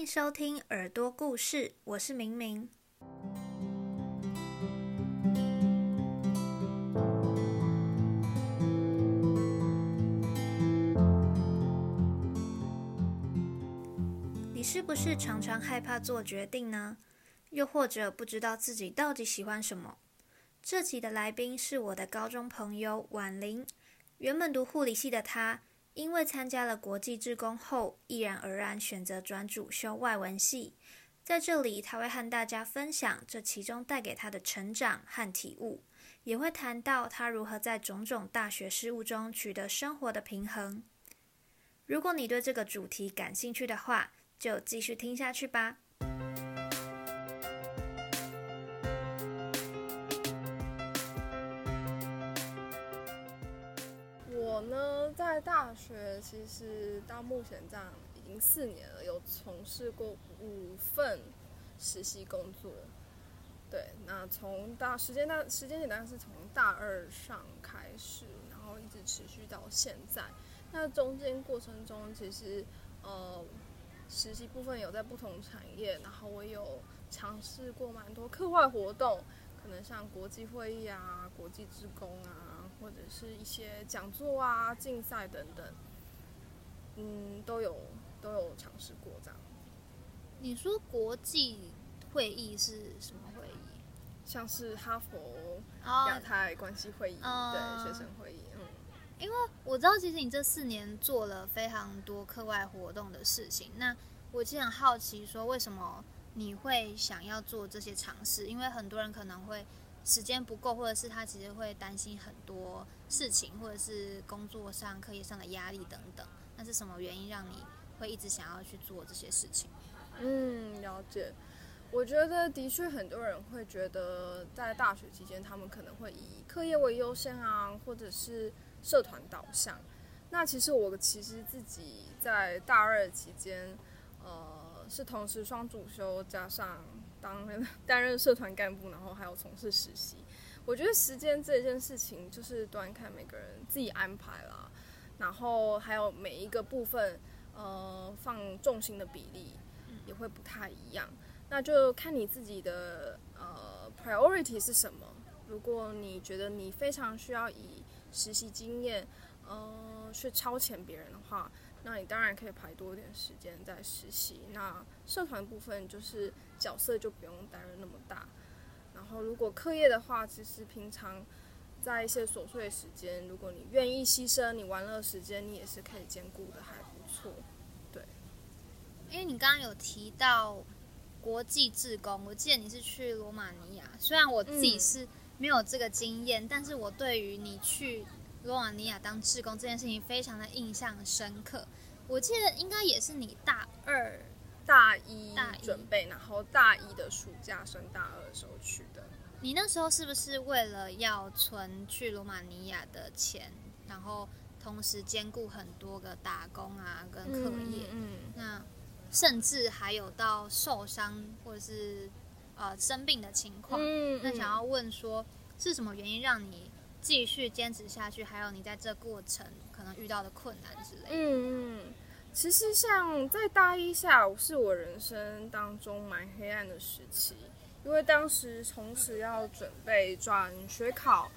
迎收听耳朵故事，我是明明。你是不是常常害怕做决定呢？又或者不知道自己到底喜欢什么？这集的来宾是我的高中朋友婉玲，原本读护理系的她。因为参加了国际志工后，毅然而然选择转主修外文系。在这里，他会和大家分享这其中带给他的成长和体悟，也会谈到他如何在种种大学事务中取得生活的平衡。如果你对这个主题感兴趣的话，就继续听下去吧。大学，其实到目前这样已经四年了，有从事过五份实习工作。对，那从大时间大时间点大概是从大二上开始，然后一直持续到现在。那中间过程中，其实呃实习部分有在不同产业，然后我有尝试过蛮多课外活动，可能像国际会议啊、国际职工啊。或者是一些讲座啊、竞赛等等，嗯，都有都有尝试过这样。你说国际会议是什么会议？像是哈佛亚太关系会议，对学生会议。嗯，因为我知道，其实你这四年做了非常多课外活动的事情。那我其实很好奇，说为什么你会想要做这些尝试？因为很多人可能会。时间不够，或者是他其实会担心很多事情，或者是工作上、课业上的压力等等。那是什么原因让你会一直想要去做这些事情？嗯，了解。我觉得的确很多人会觉得在大学期间，他们可能会以课业为优先啊，或者是社团导向。那其实我其实自己在大二期间，呃，是同时双主修加上。当担任社团干部，然后还有从事实习，我觉得时间这件事情就是端看每个人自己安排啦，然后还有每一个部分，呃，放重心的比例也会不太一样，那就看你自己的呃 priority 是什么。如果你觉得你非常需要以实习经验，呃，去超前别人的话。那你当然可以排多一点时间在实习。那社团部分就是角色就不用担任那么大。然后如果课业的话，其实平常在一些琐碎的时间，如果你愿意牺牲你玩乐时间，你也是可以兼顾的，还不错。对。因为你刚刚有提到国际志工，我记得你是去罗马尼亚。虽然我自己是没有这个经验，但是我对于你去。罗马尼亚当志工这件事情非常的印象深刻，我记得应该也是你大二、大一准备，然后大一的暑假升大二的时候去的。你那时候是不是为了要存去罗马尼亚的钱，然后同时兼顾很多个打工啊跟课业？嗯，那甚至还有到受伤或者是呃生病的情况。嗯，那想要问说是什么原因让你？继续坚持下去，还有你在这过程可能遇到的困难之类。嗯嗯，其实像在大一下午，是我人生当中蛮黑暗的时期，因为当时同时要准备转学考，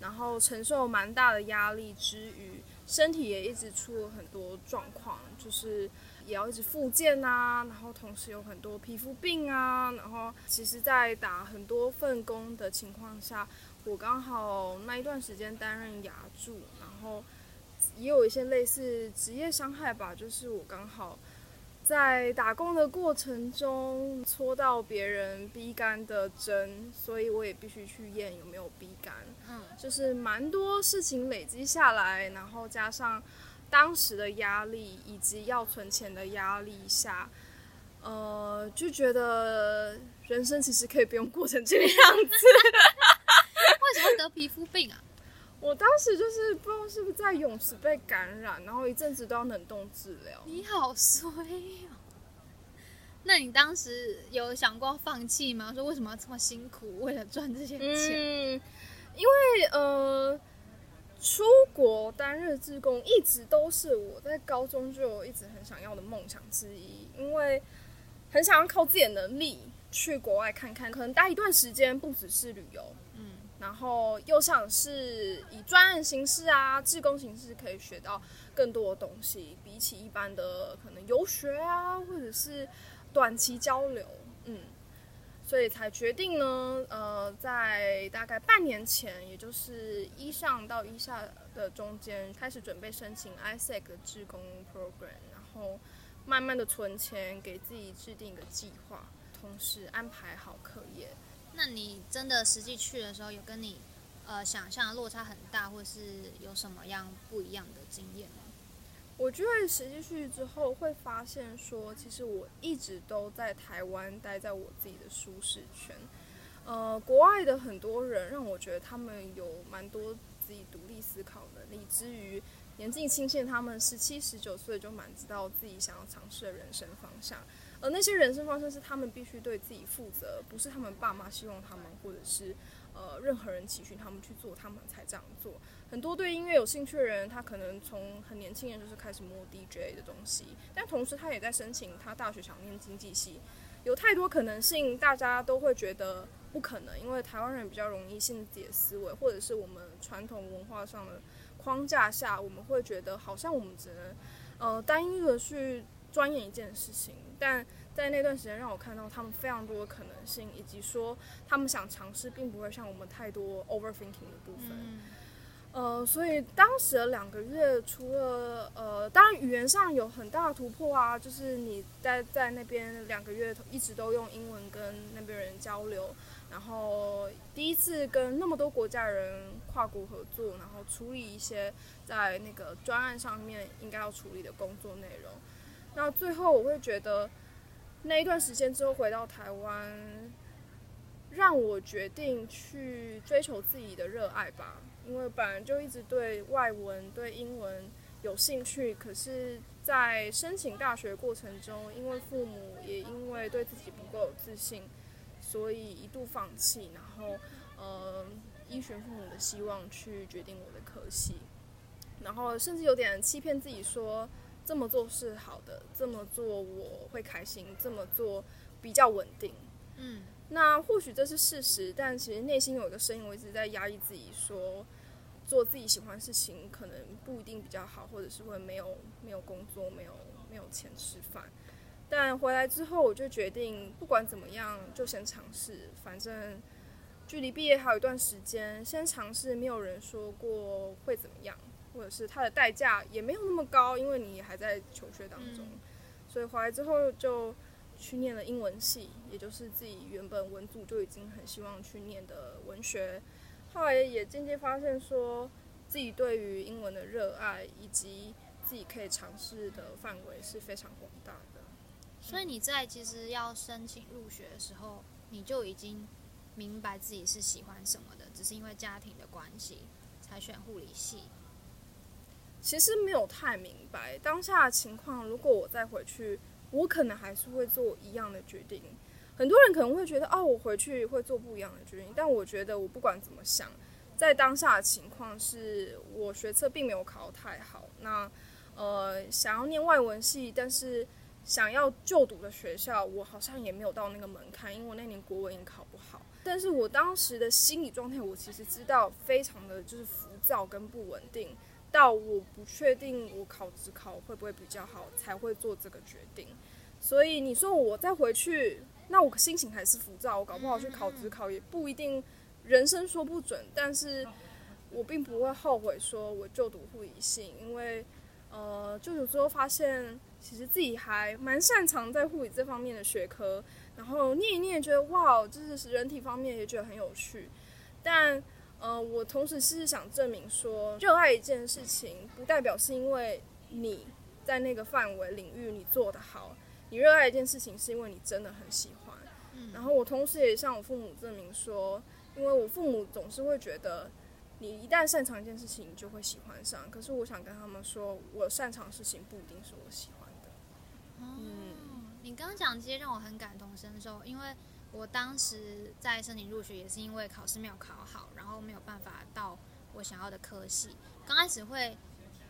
然后承受蛮大的压力之余，身体也一直出了很多状况，就是也要一直复健啊，然后同时有很多皮肤病啊，然后其实，在打很多份工的情况下。我刚好那一段时间担任牙助，然后也有一些类似职业伤害吧，就是我刚好在打工的过程中戳到别人逼肝的针，所以我也必须去验有没有逼肝。嗯，就是蛮多事情累积下来，然后加上当时的压力以及要存钱的压力下，呃，就觉得人生其实可以不用过成这个样子。为什么得皮肤病啊？我当时就是不知道是不是在泳池被感染，然后一阵子都要冷冻治疗。你好衰哦！那你当时有想过放弃吗？说为什么要这么辛苦，为了赚这些钱？嗯，因为呃，出国担任志工一直都是我在高中就一直很想要的梦想之一，因为。很想要靠自己的能力去国外看看，可能待一段时间，不只是旅游，嗯，然后又想是以专案形式啊、志工形式可以学到更多的东西，比起一般的可能游学啊，或者是短期交流，嗯。所以才决定呢，呃，在大概半年前，也就是一上到一下的中间，开始准备申请 ISEC 的志工 program，然后慢慢的存钱，给自己制定一个计划，同时安排好课业。那你真的实际去的时候，有跟你呃想象落差很大，或是有什么样不一样的经验吗？我觉得实际去之后会发现，说其实我一直都在台湾待在我自己的舒适圈。呃，国外的很多人让我觉得他们有蛮多自己独立思考能力，之余年纪轻轻，他们十七、十九岁就蛮知道自己想要尝试的人生方向。而那些人生方向是他们必须对自己负责，不是他们爸妈希望他们，或者是呃任何人期许他们去做，他们才这样做。很多对音乐有兴趣的人，他可能从很年轻人就是开始摸 DJ 的东西，但同时他也在申请他大学想念经济系，有太多可能性，大家都会觉得不可能，因为台湾人比较容易信自己的思维，或者是我们传统文化上的框架下，我们会觉得好像我们只能呃单一的去钻研一件事情，但在那段时间让我看到他们非常多的可能性，以及说他们想尝试，并不会像我们太多 overthinking 的部分。呃，所以当时的两个月，除了呃，当然语言上有很大的突破啊，就是你待在那边两个月，一直都用英文跟那边人交流，然后第一次跟那么多国家人跨国合作，然后处理一些在那个专案上面应该要处理的工作内容。那最后我会觉得，那一段时间之后回到台湾，让我决定去追求自己的热爱吧。因为本来就一直对外文、对英文有兴趣，可是，在申请大学过程中，因为父母也因为对自己不够有自信，所以一度放弃，然后，呃，依循父母的希望去决定我的科系，然后甚至有点欺骗自己说这么做是好的，这么做我会开心，这么做比较稳定。嗯，那或许这是事实，但其实内心有一个声音，我一直在压抑自己说。做自己喜欢的事情可能不一定比较好，或者是会没有没有工作，没有没有钱吃饭。但回来之后，我就决定不管怎么样，就先尝试。反正距离毕业还有一段时间，先尝试。没有人说过会怎么样，或者是它的代价也没有那么高，因为你还在求学当中。所以回来之后就去念了英文系，也就是自己原本文组就已经很希望去念的文学。后来也渐渐发现，说自己对于英文的热爱，以及自己可以尝试的范围是非常广大的。所以你在其实要申请入学的时候，你就已经明白自己是喜欢什么的，只是因为家庭的关系才选护理系。其实没有太明白当下的情况，如果我再回去，我可能还是会做一样的决定。很多人可能会觉得，哦，我回去会做不一样的决定。但我觉得，我不管怎么想，在当下的情况是，我学测并没有考太好。那，呃，想要念外文系，但是想要就读的学校，我好像也没有到那个门槛，因为我那年国文也考不好。但是我当时的心理状态，我其实知道非常的就是浮躁跟不稳定，到我不确定我考职考会不会比较好，才会做这个决定。所以你说我再回去。那我心情还是浮躁，我搞不好去考职考也不一定，人生说不准。但是我并不会后悔说我就读护理系，因为呃，就读之后发现其实自己还蛮擅长在护理这方面的学科，然后念一念觉得哇，就是人体方面也觉得很有趣。但呃，我同时是想证明说，热爱一件事情不代表是因为你在那个范围领域你做得好。你热爱一件事情，是因为你真的很喜欢。然后我同时也向我父母证明说，因为我父母总是会觉得，你一旦擅长一件事情，你就会喜欢上。可是我想跟他们说，我擅长的事情不一定是我喜欢的。嗯，你刚刚讲这些让我很感同身受，因为我当时在申请入学也是因为考试没有考好，然后没有办法到我想要的科系。刚开始会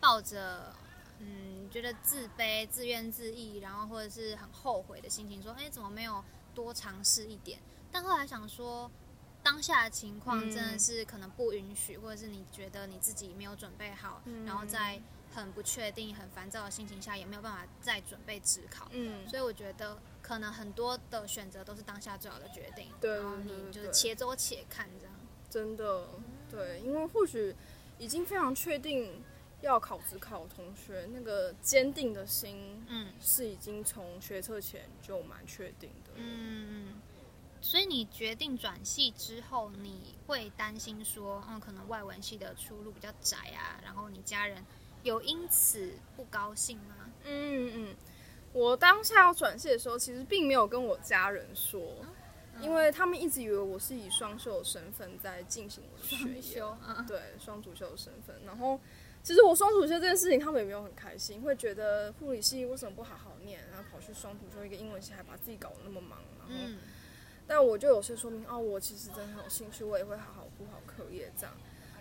抱着。嗯觉得自卑、自怨自艾，然后或者是很后悔的心情，说哎怎么没有多尝试一点？但后来想说，当下的情况真的是可能不允许，或者是你觉得你自己没有准备好，然后在很不确定、很烦躁的心情下，也没有办法再准备职考。嗯，所以我觉得可能很多的选择都是当下最好的决定。对然后你就是且走且看这样。真的对，因为或许已经非常确定要考职考的同学，那个坚定的心嗯是已经从学测前就蛮确定的。嗯嗯。所以你决定转系之后，你会担心说，嗯，可能外文系的出路比较窄啊，然后你家人有因此不高兴吗？嗯嗯，我当下要转系的时候，其实并没有跟我家人说，因为他们一直以为我是以双修的身份在进行我的学业，修，嗯对双主修的身份。然后，其实我双主修这件事情，他们也没有很开心，会觉得护理系为什么不好好念，然后跑去双主修一个英文系，还把自己搞得那么忙。然后，嗯但我就有些说明，哦，我其实真的很有兴趣，我也会好好顾好课业这样。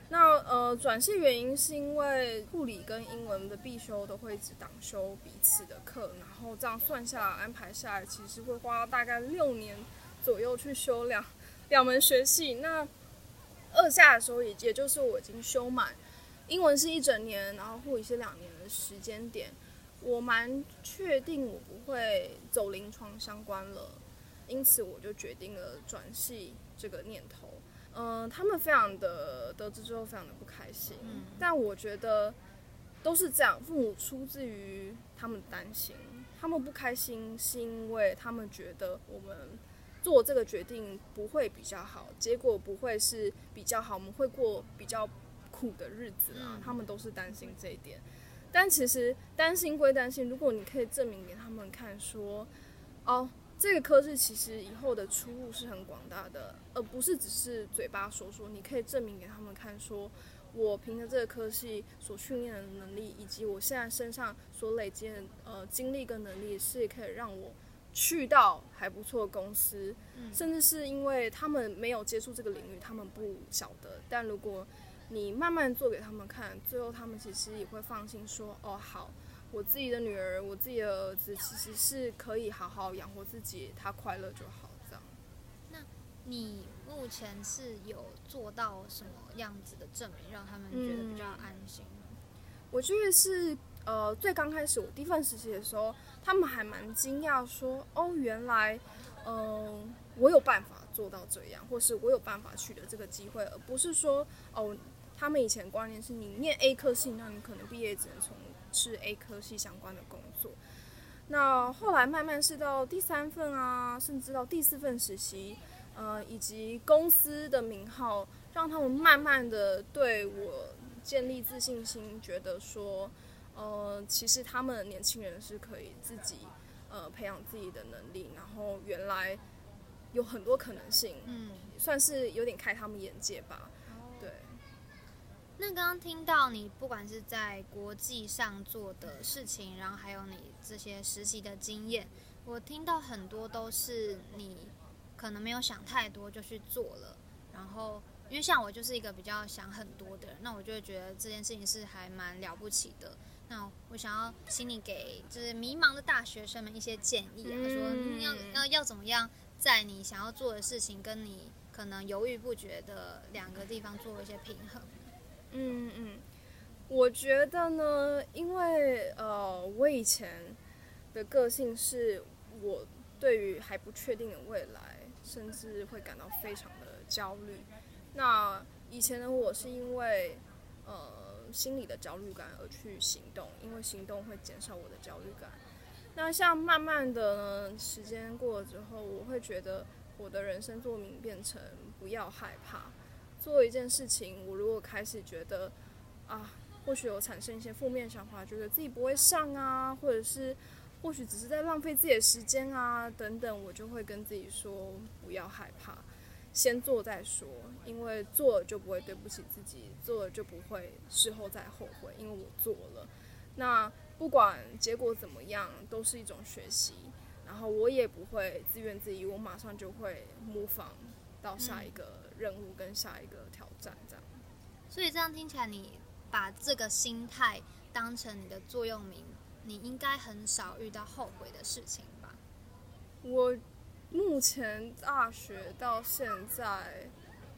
那呃，转系原因是因为护理跟英文的必修都会只挡修彼此的课，然后这样算下来安排下来，其实会花大概六年左右去修两两门学系。那二下的时候也也就是我已经修满，英文是一整年，然后护理是两年的时间点，我蛮确定我不会走临床相关了，因此我就决定了转系这个念头。嗯、他们非常的得知之后非常的不开心，嗯但我觉得都是这样，父母出自于他们担心，他们不开心是因为他们觉得我们做这个决定不会比较好，结果不会是比较好，我们会过比较苦的日子啊嗯，他们都是担心这一点。但其实担心归担心，如果你可以证明给他们看说，哦，这个科室其实以后的出路是很广大的，而不是只是嘴巴说说。你可以证明给他们看说，我凭着这个科系所训练的能力，以及我现在身上所累积的呃经历跟能力，是可以让我去到还不错的公司，嗯甚至是因为他们没有接触这个领域，他们不晓得。但如果你慢慢做给他们看，最后他们其实也会放心说，哦，好。我自己的女儿，我自己的儿子，其实是可以好好养活自己，他快乐就好，这样。那你目前是有做到什么样子的证明，让他们觉得比较安心呢？我觉得是呃，最刚开始我第一份实习的时候，他们还蛮惊讶，说哦，原来嗯、我有办法做到这样，或是我有办法取得这个机会，而不是说哦，他们以前观念是你念 A 科系，那你可能毕业只能从事 A 科系相关的工作。那后来慢慢是到第三份啊，甚至到第四份实习，呃，以及公司的名号，让他们慢慢的对我建立自信心，觉得说，呃，其实他们年轻人是可以自己呃培养自己的能力，然后原来有很多可能性，嗯，算是有点开他们眼界吧。对，那刚刚听到你不管是在国际上做的事情，然后还有你这些实习的经验，我听到很多都是你可能没有想太多就去做了，然后因为像我就是一个比较想很多的人，那我就会觉得这件事情是还蛮了不起的。那我想要请你给就是迷茫的大学生们一些建议啊，嗯说嗯要要要怎么样在你想要做的事情跟你可能犹豫不决的两个地方做一些平衡。嗯嗯，我觉得呢，因为呃，我以前的个性是我对于还不确定的未来，甚至会感到非常的焦虑。那以前的我是因为呃心理的焦虑感而去行动，因为行动会减少我的焦虑感。那像慢慢的呢，时间过了之后，我会觉得我的人生座名变成不要害怕。做一件事情，我如果开始觉得啊，或许有产生一些负面想法，觉得自己不会上啊，或者是或许只是在浪费自己的时间啊，等等，我就会跟自己说不要害怕，先做再说，因为做了就不会对不起自己，做了就不会事后再后悔，因为我做了。那不管结果怎么样，都是一种学习。然后我也不会自怨自艾，我马上就会模仿到下一个任务跟下一个挑战，这样。所以这样听起来，你把这个心态当成你的座右铭，你应该很少遇到后悔的事情吧？我目前大学到现在，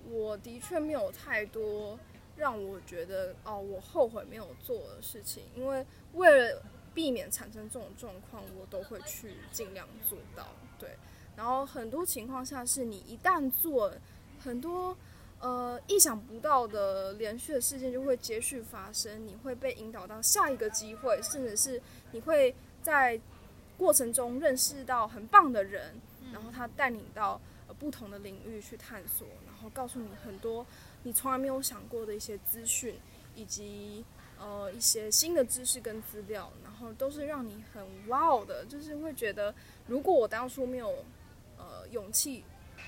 我的确没有太多让我觉得哦，我后悔没有做的事情，因为为了避免产生这种状况，我都会去尽量做到。对，然后很多情况下是你一旦做很多。呃，意想不到的连续的事件就会接续发生，你会被引导到下一个机会，甚至是你会在过程中认识到很棒的人，然后他带你到不同的领域去探索，然后告诉你很多你从来没有想过的一些资讯，以及呃一些新的知识跟资料，然后都是让你很哇哦的，就是会觉得如果我当初没有呃勇气。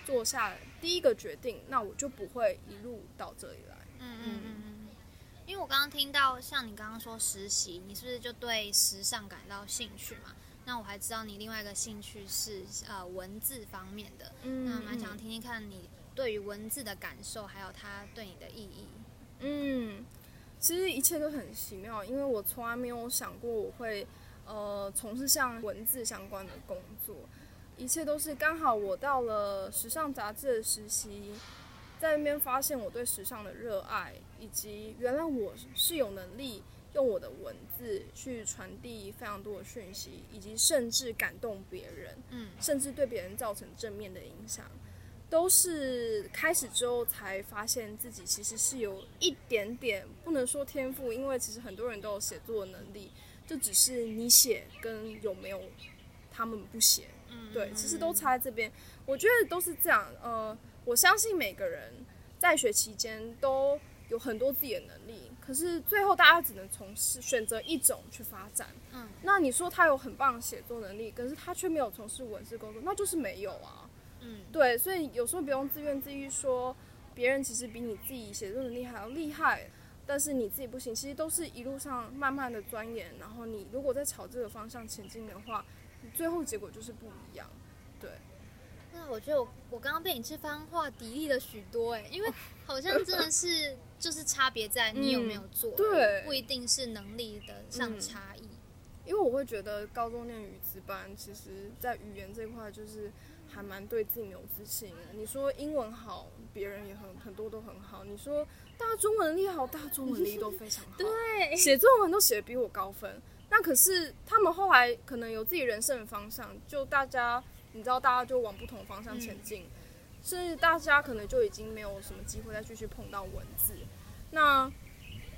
做下第一个决定，那我就不会一路到这里来。嗯嗯嗯嗯。因为我刚刚听到，像你刚刚说实习，你是不是就对时尚感到兴趣嘛？那我还知道你另外一个兴趣是呃文字方面的。嗯。那蛮想听听看你对于文字的感受，还有它对你的意义。嗯，其实一切都很奇妙，因为我从来没有想过我会呃从事像文字相关的工作。一切都是刚好，我到了时尚杂志的实习，在那边发现我对时尚的热爱，以及原来我是有能力用我的文字去传递非常多的讯息，以及甚至感动别人，嗯，甚至对别人造成正面的影响，都是开始之后才发现自己其实是有一点点不能说天赋，因为其实很多人都有写作的能力，就只是你写跟有没有他们不写。对，其实都差在这边。我觉得都是这样。呃，我相信每个人在学期间都有很多自己的能力，可是最后大家只能从事选择一种去发展。嗯，那你说他有很棒的写作能力，可是他却没有从事文字工作，那就是没有啊。嗯，对，所以有时候不用自怨自艾，说别人其实比你自己写作能力还要厉害，但是你自己不行。其实都是一路上慢慢的钻研，然后你如果在朝这个方向前进的话。最后结果就是不一样，对。那我觉得我我刚刚被你这番话砥砺了许多哎，因为好像真的是 就是差别在你有没有做，对，不一定是能力的上差异。因为我会觉得高中念语词班，其实在语言这块就是还蛮对自己没有自信的。你说英文好，别人也很很多都很好；你说大家中文力好，大家中文力都非常好，对，写作文都写的比我高分。那可是他们后来可能有自己人生的方向，就大家你知道，大家就往不同方向前进，甚至大家可能就已经没有什么机会再继续碰到文字。那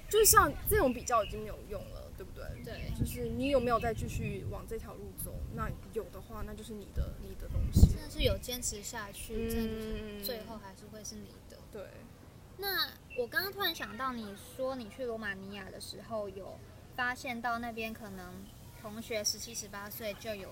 就是像这种比较已经没有用了，对不对？对，就是你有没有再继续往这条路走？那有的话，那就是你的你的东西。真的是有坚持下去，真的最后还是会是你的。对。那我刚刚突然想到，你说你去罗马尼亚的时候有。发现到那边可能同学十七十八岁就有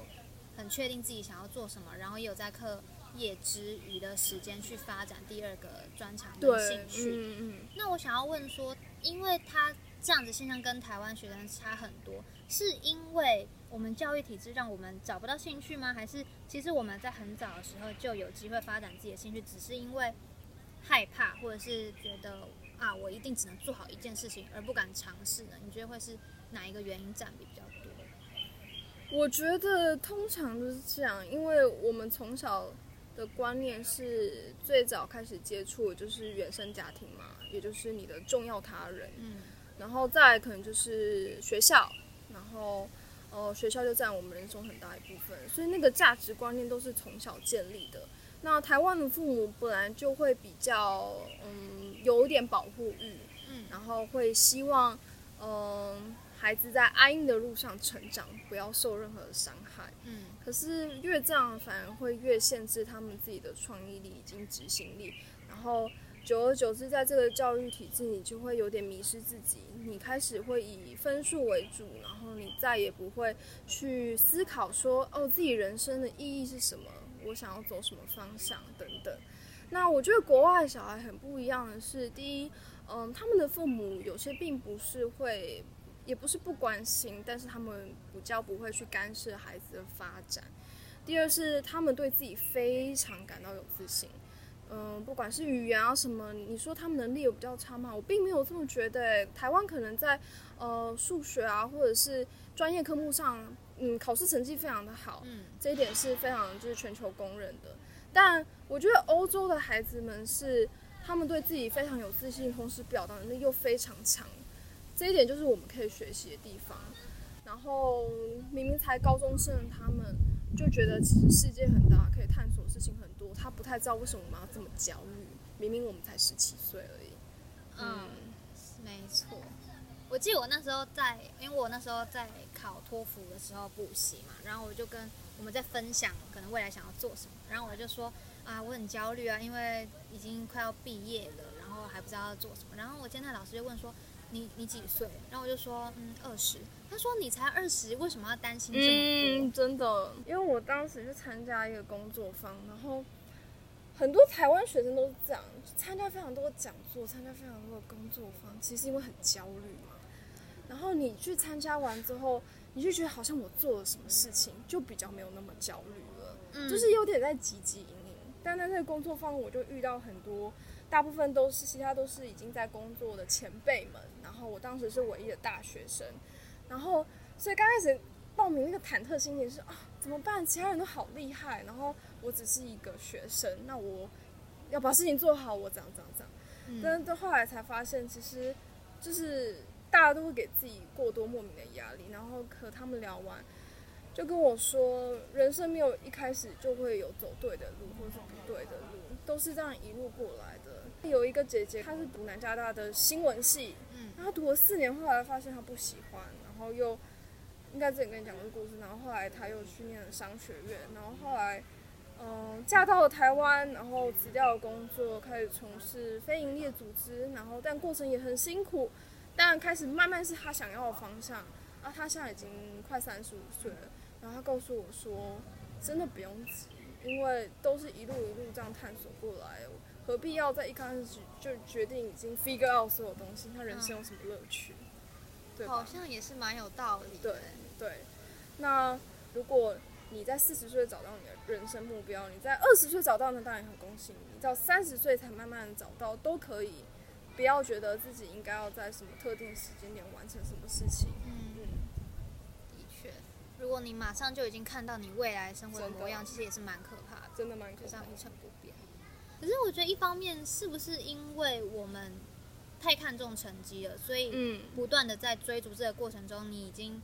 很确定自己想要做什么，然后也有在课业之余的时间去发展第二个专长的兴趣。嗯嗯。那我想要问说，因为他这样子现象跟台湾学生差很多，是因为我们教育体制让我们找不到兴趣吗？还是其实我们在很早的时候就有机会发展自己的兴趣，只是因为害怕或者是觉得？啊，我一定只能做好一件事情，而不敢尝试呢？你觉得会是哪一个原因占比比较多？我觉得通常都是这样，因为我们从小的观念是最早开始接触就是原生家庭嘛，也就是你的重要他人，嗯，然后再可能就是学校，然后呃学校就占我们人生很大一部分，所以那个价值观念都是从小建立的。那台湾的父母本来就会比较嗯。有一点保护欲，嗯，然后会希望，嗯，孩子在安逸的路上成长，不要受任何的伤害，嗯。可是越这样，反而会越限制他们自己的创意力以及执行力。然后久而久之，在这个教育体制，你就会有点迷失自己。你开始会以分数为主，然后你再也不会去思考说，哦，自己人生的意义是什么？我想要走什么方向等等。那我觉得国外小孩很不一样的是，第一，嗯，他们的父母有些并不是会，也不是不关心，但是他们比较不会去干涉孩子的发展。第二是他们对自己非常感到有自信，嗯，不管是语言啊什么，你说他们能力有比较差吗？我并没有这么觉得。台湾可能在呃数学啊，或者是专业科目上，嗯，考试成绩非常的好，嗯，这一点是非常就是全球公认的。但我觉得欧洲的孩子们是他们对自己非常有自信，同时表达能力又非常强，这一点就是我们可以学习的地方。然后明明才高中生，他们就觉得其实世界很大，可以探索的事情很多。他不太知道为什么我们要这么焦虑，明明我们才十七岁而已。嗯，没错。我记得我那时候在，因为我那时候在考托福的时候补习嘛，然后我就跟我们在分享可能未来想要做什么，然后我就说啊，我很焦虑啊，因为已经快要毕业了，然后还不知道要做什么。然后我今天老师就问说。你你几岁？然后我就说，嗯，二十。他说你才二十，为什么要担心这么多？嗯，真的，因为我当时去参加一个工作坊，然后很多台湾学生都是这样，参加非常多讲座，参加非常多的工作坊，其实因为很焦虑嘛。然后你去参加完之后，你就觉得好像我做了什么事情，就比较没有那么焦虑了，嗯，就是有点在汲汲营营。但在那个工作坊，我就遇到很多。大部分都是，其他都是已经在工作的前辈们。然后我当时是唯一的大学生，然后所以刚开始报名那个忐忑心情是啊，怎么办？其他人都好厉害，然后我只是一个学生，那我要把事情做好，我怎样怎样怎样。但到后来才发现，其实就是大家都会给自己过多莫名的压力。然后和他们聊完，就跟我说，人生没有一开始就会有走对的路，或是不对的路，都是这样一路过来的。有一个姐姐，她是读南加大的新闻系，嗯，她读了四年，后来发现她不喜欢，然后又应该之前跟你讲过故事，然后后来她又去念了商学院，然后后来嗯嫁到了台湾，然后辞掉了工作，开始从事非营利组织，然后但过程也很辛苦，但开始慢慢是他想要的方向，啊，他现在已经快三十五岁了，然后他告诉我说，真的不用急，因为都是一路一路这样探索过来。何必要在一开始就决定已经 figure out 所有东西？他人生有什么乐趣？对好像也是蛮有道理。对对。那如果你在四十岁找到你的人生目标，你在二十岁找到，那当然很恭喜你。你到三十岁才慢慢找到，都可以。不要觉得自己应该要在什么特定时间点完成什么事情。嗯嗯。的确，如果你马上就已经看到你未来生活的模样，其实也是蛮可怕的。真的蛮可怕。一成不变。可是我觉得一方面是不是因为我们太看重成绩了，所以不断的在追逐这个过程中，你已经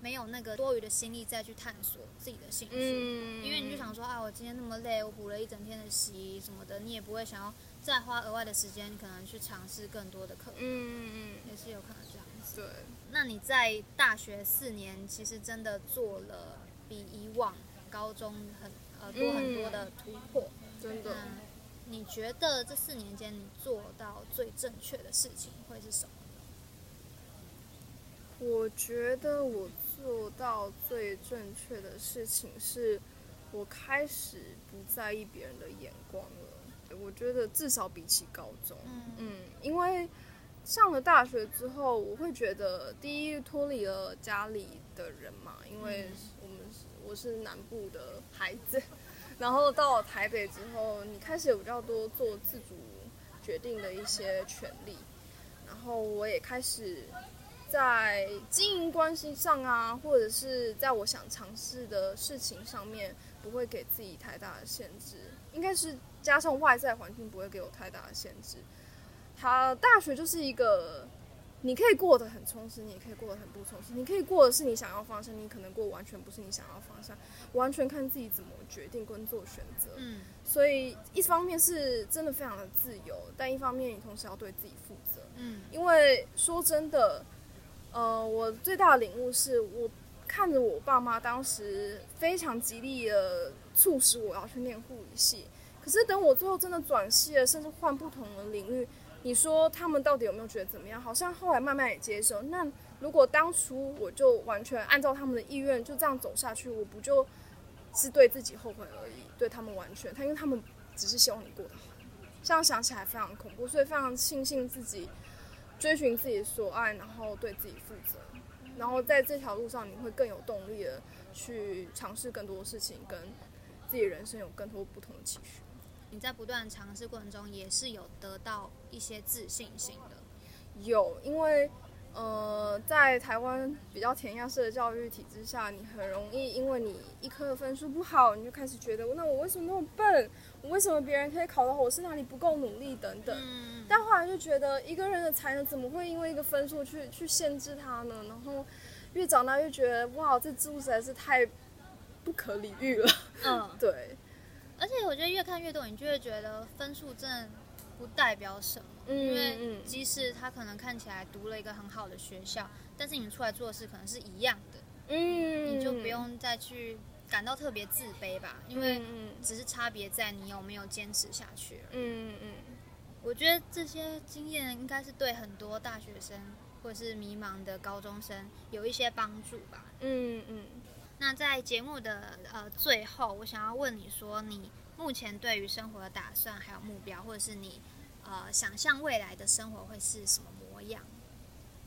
没有那个多余的心力再去探索自己的兴趣，嗯因为你就想说啊，我今天那么累，我补了一整天的习什么的，你也不会想要再花额外的时间，可能去尝试更多的课，嗯嗯，也是有可能这样子。对，那你在大学四年，其实真的做了比以往高中很呃多很多的突破，真的。你觉得这四年间你做到最正确的事情会是什么？我觉得我做到最正确的事情是，我开始不在意别人的眼光了。我觉得至少比起高中，嗯，因为上了大学之后，我会觉得第一脱离了家里的人嘛，因为我们是我是南部的孩子。然后到了台北之后，你开始有比较多做自主决定的一些权利，然后我也开始在经营关系上啊，或者是在我想尝试的事情上面，不会给自己太大的限制。应该是加上外在环境不会给我太大的限制。他大学就是一个。你可以过得很充实，你也可以过得很不充实。你可以过的是你想要方向，你可能过完全不是你想要方向，完全看自己怎么决定跟做选择。嗯，所以一方面是真的非常的自由，但一方面你同时要对自己负责。嗯，因为说真的，呃，我最大的领悟是我看着我爸妈当时非常极力的促使我要去念护理系，可是等我最后真的转系了，甚至换不同的领域。你说他们到底有没有觉得怎么样？好像后来慢慢也接受。那如果当初我就完全按照他们的意愿就这样走下去，我不就是对自己后悔而已？对他们完全，他因为他们只是希望你过得好。这样想起来非常恐怖，所以非常庆幸自己追寻自己所爱，然后对自己负责，然后在这条路上你会更有动力的去尝试更多的事情，跟自己人生有更多不同的期许。你在不断尝试过程中，也是有得到一些自信心的。有，因为呃，在台湾比较填鸭式的教育体制下，你很容易因为你一科的分数不好，你就开始觉得，那我为什么那么笨？我为什么别人可以考得好？我是哪里不够努力？等等。嗯，但后来就觉得，一个人的才能怎么会因为一个分数去去限制他呢？然后越长大越觉得，哇，这制度实在是太不可理喻了。嗯，对，而且我觉得越看越多，你就会觉得分数真的不代表什么，嗯因为嗯即使他可能看起来读了一个很好的学校，但是你出来做的事可能是一样的，嗯，你就不用再去感到特别自卑吧，因为嗯只是差别在你有没有坚持下去而已。嗯嗯我觉得这些经验应该是对很多大学生或者是迷茫的高中生有一些帮助吧。嗯嗯那在节目的呃最后，我想要问你说，你目前对于生活的打算还有目标，或者是你呃想象未来的生活会是什么模样？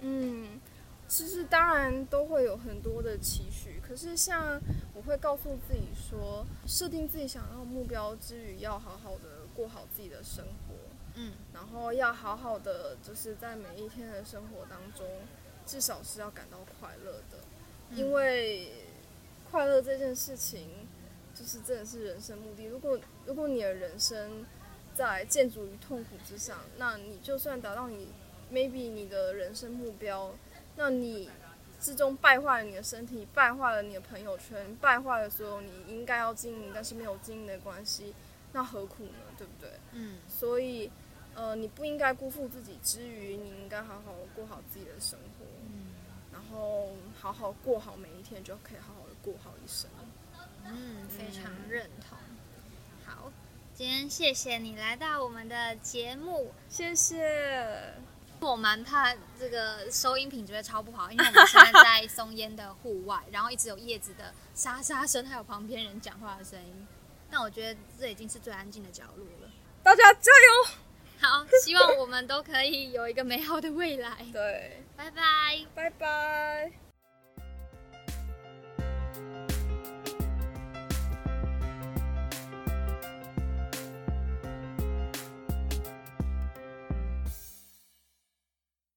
嗯，其实当然都会有很多的期许，可是像我会告诉自己说，设定自己想要的目标之余，要好好的过好自己的生活。嗯然后要好好的，就是在每一天的生活当中，至少是要感到快乐的，因为快乐这件事情，就是真的是人生目的。如果如果你的人生在建筑于痛苦之上，那你就算达到你 maybe 你的人生目标，那你之中败坏了你的身体，败坏了你的朋友圈，败坏了所有你应该要经营但是没有经营的关系，那何苦呢？对不对？嗯所以，呃，你不应该辜负自己之余，你应该好好过好自己的生活，嗯然后好好过好每一天，就可以好好的过好一生。嗯，非常认同。好，今天谢谢你来到我们的节目。谢谢。我蛮怕这个收音品质会超不好，因为我们现在在松烟的户外，然后一直有叶子的沙沙声，还有旁边人讲话的声音。但我觉得这已经是最安静的角落了。大家加油！好，希望我们都可以有一个美好的未来。对，拜拜。拜拜。